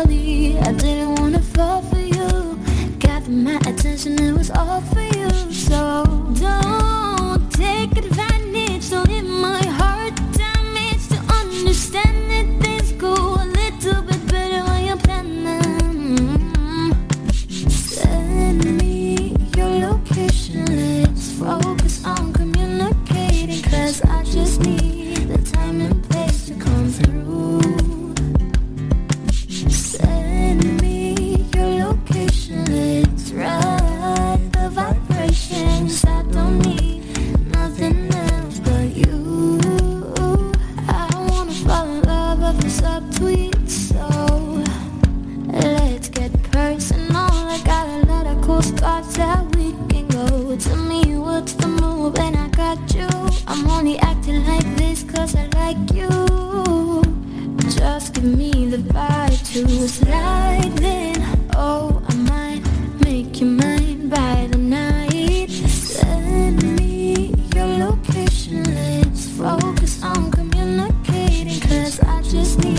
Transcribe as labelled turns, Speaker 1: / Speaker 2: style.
Speaker 1: I didn't lightning. Oh, I might make you mine by the night. Send me your location. Let's focus on communicating. Cause I just need.